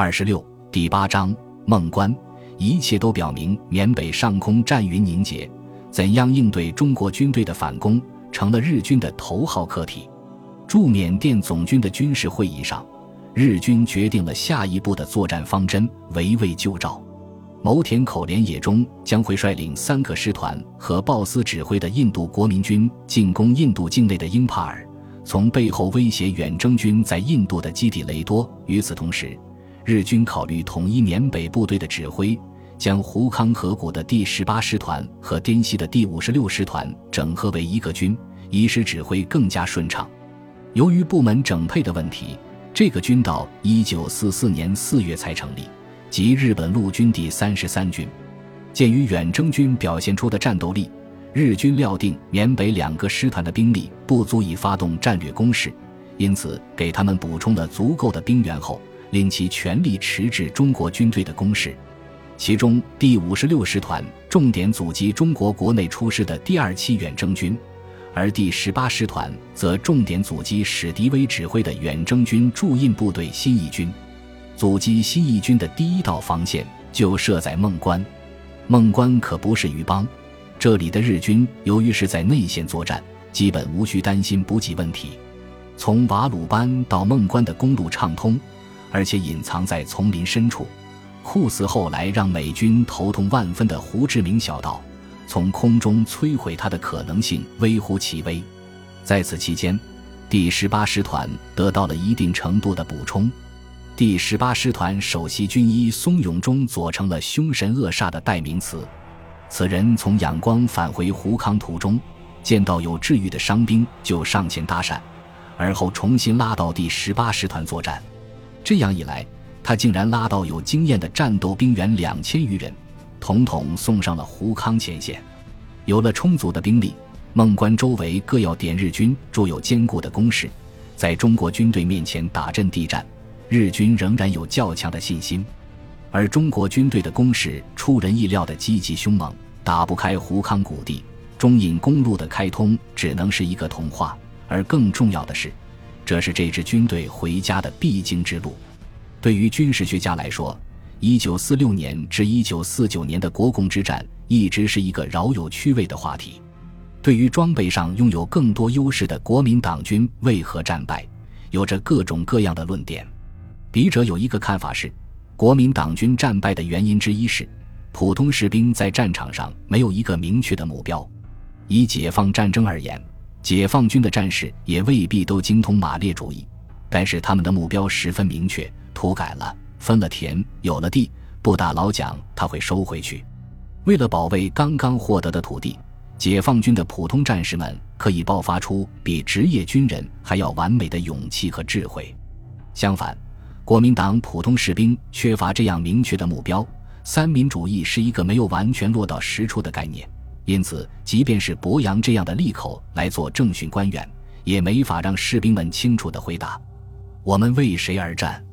二十六第八章孟关，一切都表明缅北上空战云凝结，怎样应对中国军队的反攻成了日军的头号课题。驻缅甸总军的军事会议上，日军决定了下一步的作战方针：围魏救赵。牟田口连野中将会率领三个师团和鲍斯指挥的印度国民军进攻印度境内的英帕尔，从背后威胁远征军在印度的基地雷多。与此同时，日军考虑统一缅北部队的指挥，将胡康河谷的第十八师团和滇西的第五十六师团整合为一个军，以使指挥更加顺畅。由于部门整配的问题，这个军到一九四四年四月才成立。即日本陆军第三十三军，鉴于远征军表现出的战斗力，日军料定缅北两个师团的兵力不足以发动战略攻势，因此给他们补充了足够的兵员后，令其全力迟滞中国军队的攻势。其中第五十六师团重点阻击中国国内出师的第二期远征军，而第十八师团则重点阻击史迪威指挥的远征军驻印部队新一军。阻击新义军的第一道防线就设在孟关，孟关可不是鱼帮，这里的日军由于是在内线作战，基本无需担心补给问题。从瓦鲁班到孟关的公路畅通，而且隐藏在丛林深处。酷似后来让美军头痛万分的胡志明小道，从空中摧毁它的可能性微乎其微。在此期间，第十八师团得到了一定程度的补充。第十八师团首席军医松永忠佐成了“凶神恶煞”的代名词。此人从仰光返回胡康途中，见到有治愈的伤兵，就上前搭讪，而后重新拉到第十八师团作战。这样一来，他竟然拉到有经验的战斗兵员两千余人，统统送上了胡康前线。有了充足的兵力，孟关周围各要点日军筑有坚固的工事，在中国军队面前打阵地战。日军仍然有较强的信心，而中国军队的攻势出人意料的积极凶猛，打不开胡康谷地，中印公路的开通只能是一个童话。而更重要的是，这是这支军队回家的必经之路。对于军事学家来说，一九四六年至一九四九年的国共之战一直是一个饶有趣味的话题。对于装备上拥有更多优势的国民党军为何战败，有着各种各样的论点。笔者有一个看法是，国民党军战败的原因之一是，普通士兵在战场上没有一个明确的目标。以解放战争而言，解放军的战士也未必都精通马列主义，但是他们的目标十分明确：土改了，分了田，有了地，不打老蒋他会收回去。为了保卫刚刚获得的土地，解放军的普通战士们可以爆发出比职业军人还要完美的勇气和智慧。相反，国民党普通士兵缺乏这样明确的目标，三民主义是一个没有完全落到实处的概念，因此，即便是博洋这样的利口来做政训官员，也没法让士兵们清楚地回答：我们为谁而战？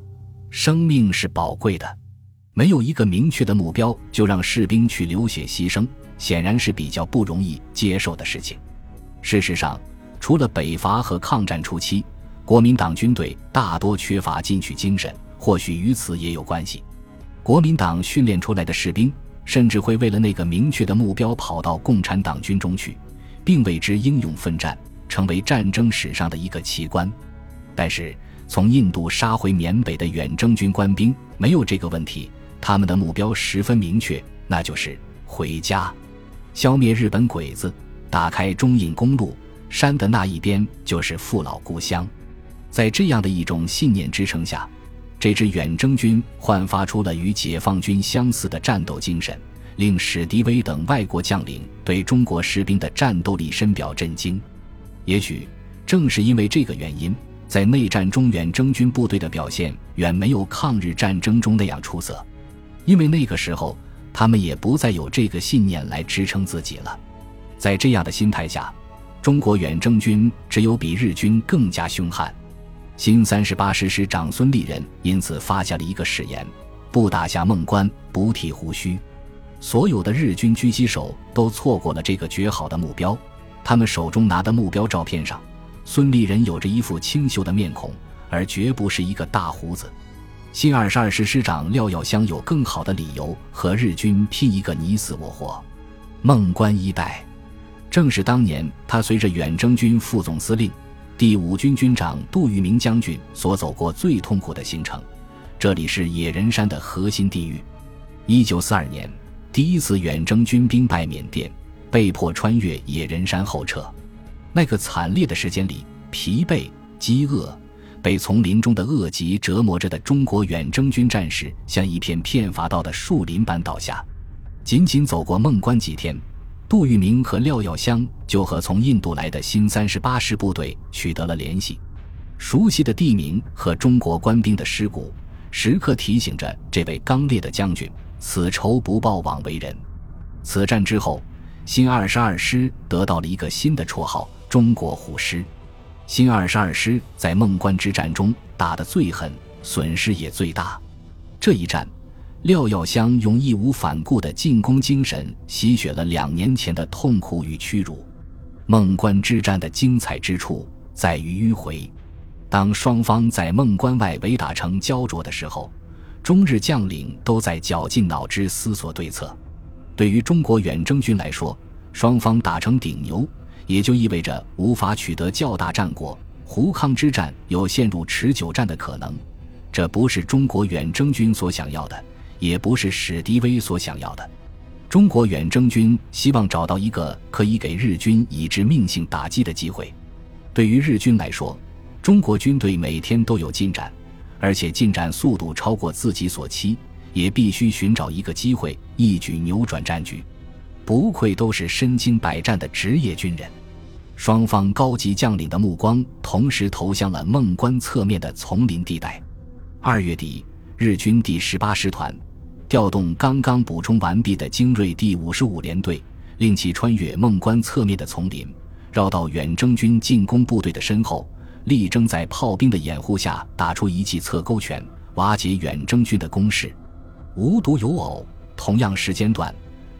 生命是宝贵的，没有一个明确的目标就让士兵去流血牺牲，显然是比较不容易接受的事情。事实上，除了北伐和抗战初期。国民党军队大多缺乏进取精神，或许与此也有关系。国民党训练出来的士兵，甚至会为了那个明确的目标跑到共产党军中去，并为之英勇奋战，成为战争史上的一个奇观。但是，从印度杀回缅北的远征军官兵没有这个问题，他们的目标十分明确，那就是回家，消灭日本鬼子，打开中印公路，山的那一边就是父老故乡。在这样的一种信念支撑下，这支远征军焕发出了与解放军相似的战斗精神，令史迪威等外国将领对中国士兵的战斗力深表震惊。也许正是因为这个原因，在内战中远征军部队的表现远没有抗日战争中那样出色，因为那个时候他们也不再有这个信念来支撑自己了。在这样的心态下，中国远征军只有比日军更加凶悍。新三十八师师长孙立人因此发下了一个誓言：不打下孟关，不剃胡须。所有的日军狙击手都错过了这个绝好的目标。他们手中拿的目标照片上，孙立人有着一副清秀的面孔，而绝不是一个大胡子。新二十二师师长廖耀湘有更好的理由和日军拼一个你死我活。孟关一带，正是当年他随着远征军副总司令、第五军军长杜聿明将军所走过最痛苦的行程。这里是野人山的核心地域。一九四二年，第一次远征军兵败缅甸，被迫穿越野人山后撤。那个惨烈的时间里，疲惫、饥饿。被丛林中的恶疾折磨着的中国远征军战士，像一片片伐到的树林般倒下。仅仅走过孟关几天，杜聿明和廖耀湘就和从印度来的新三十八师部队取得了联系。熟悉的地名和中国官兵的尸骨，时刻提醒着这位刚烈的将军：此仇不报枉为人。此战之后，新二十二师得到了一个新的绰号——中国虎师。新二十二师在孟关之战中打得最狠，损失也最大。这一战，廖耀湘用义无反顾的进攻精神洗雪了两年前的痛苦与屈辱。孟关之战的精彩之处在于迂回。当双方在孟关外围打成焦灼的时候，中日将领都在绞尽脑汁思索对策。对于中国远征军来说，双方打成顶牛。也就意味着无法取得较大战果，胡康之战有陷入持久战的可能。这不是中国远征军所想要的，也不是史迪威所想要的。中国远征军希望找到一个可以给日军以致命性打击的机会。对于日军来说，中国军队每天都有进展，而且进展速度超过自己所期，也必须寻找一个机会，一举扭转战局。不愧都是身经百战的职业军人，双方高级将领的目光同时投向了孟关侧面的丛林地带。二月底，日军第十八师团调动刚刚补充完毕的精锐第五十五联队，令其穿越孟关侧面的丛林，绕到远征军进攻部队的身后，力争在炮兵的掩护下打出一记侧勾拳，瓦解远征军的攻势。无独有偶，同样时间段。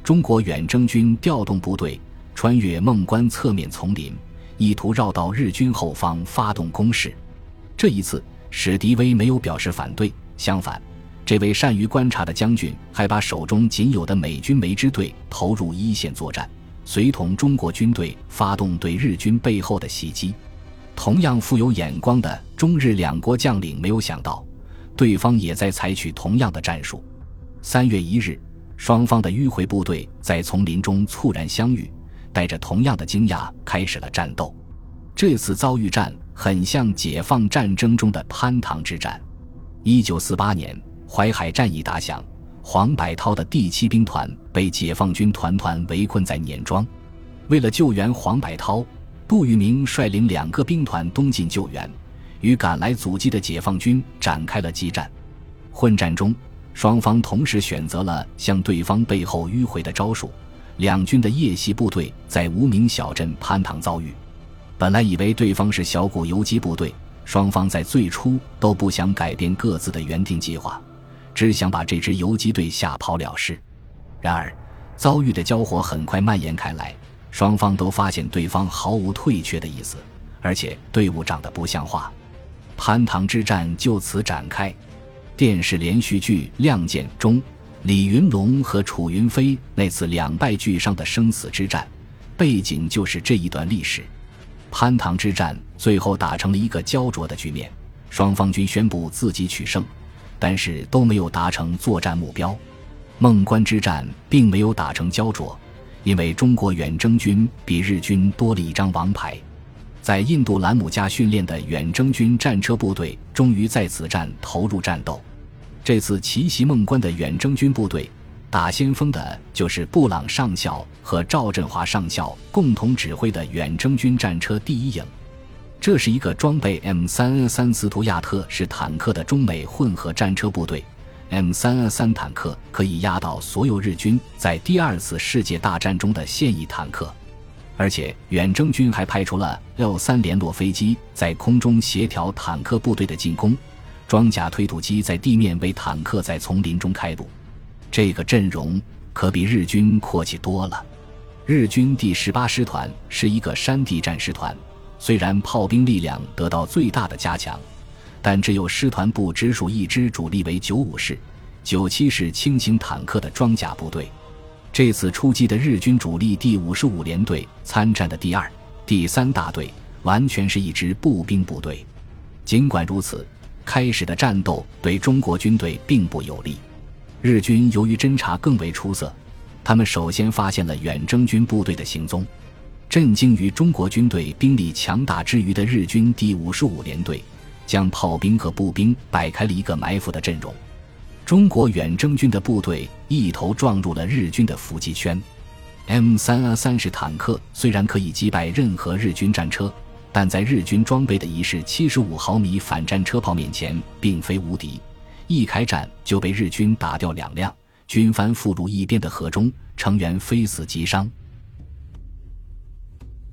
中国远征军调动部队穿越孟关侧面丛林，意图绕到日军后方发动攻势。这一次，史迪威没有表示反对，相反，这位善于观察的将军还把手中仅有的美军梅支队投入一线作战，随同中国军队发动对日军背后的袭击。同样富有眼光的中日两国将领没有想到，对方也在采取同样的战术。三月一日。双方的迂回部队在丛林中猝然相遇，带着同样的惊讶开始了战斗。这次遭遇战很像解放战争中的潘塘之战。一九四八年淮海战役打响，黄百韬的第七兵团被解放军团团围困在碾庄。为了救援黄百韬，杜聿明率领两个兵团东进救援，与赶来阻击的解放军展开了激战。混战中。双方同时选择了向对方背后迂回的招数，两军的夜袭部队在无名小镇潘塘遭遇。本来以为对方是小股游击部队，双方在最初都不想改变各自的原定计划，只想把这支游击队吓跑了事。然而，遭遇的交火很快蔓延开来，双方都发现对方毫无退却的意思，而且队伍长得不像话。潘塘之战就此展开。电视连续剧《亮剑》中，李云龙和楚云飞那次两败俱伤的生死之战，背景就是这一段历史。潘塘之战最后打成了一个焦灼的局面，双方均宣布自己取胜，但是都没有达成作战目标。孟关之战并没有打成焦灼，因为中国远征军比日军多了一张王牌。在印度兰姆加训练的远征军战车部队终于在此战投入战斗。这次奇袭孟关的远征军部队，打先锋的就是布朗上校和赵振华上校共同指挥的远征军战车第一营。这是一个装备 M 三 N 三斯图亚特式坦克的中美混合战车部队。M 三 N 三坦克可以压倒所有日军在第二次世界大战中的现役坦克。而且，远征军还派出了 L 三联络飞机在空中协调坦克部队的进攻，装甲推土机在地面为坦克在丛林中开路。这个阵容可比日军阔气多了。日军第十八师团是一个山地战师团，虽然炮兵力量得到最大的加强，但只有师团部直属一支主力为九五式、九七式轻型坦克的装甲部队。这次出击的日军主力第五十五联队参战的第二、第三大队完全是一支步兵部队。尽管如此，开始的战斗对中国军队并不有利。日军由于侦察更为出色，他们首先发现了远征军部队的行踪。震惊于中国军队兵力强大之余的日军第五十五联队，将炮兵和步兵摆开了一个埋伏的阵容。中国远征军的部队一头撞入了日军的伏击圈。M 三 A 三式坦克虽然可以击败任何日军战车，但在日军装备的一式七十五毫米反战车炮面前，并非无敌。一开战就被日军打掉两辆，军帆覆入一边的河中，成员非死即伤。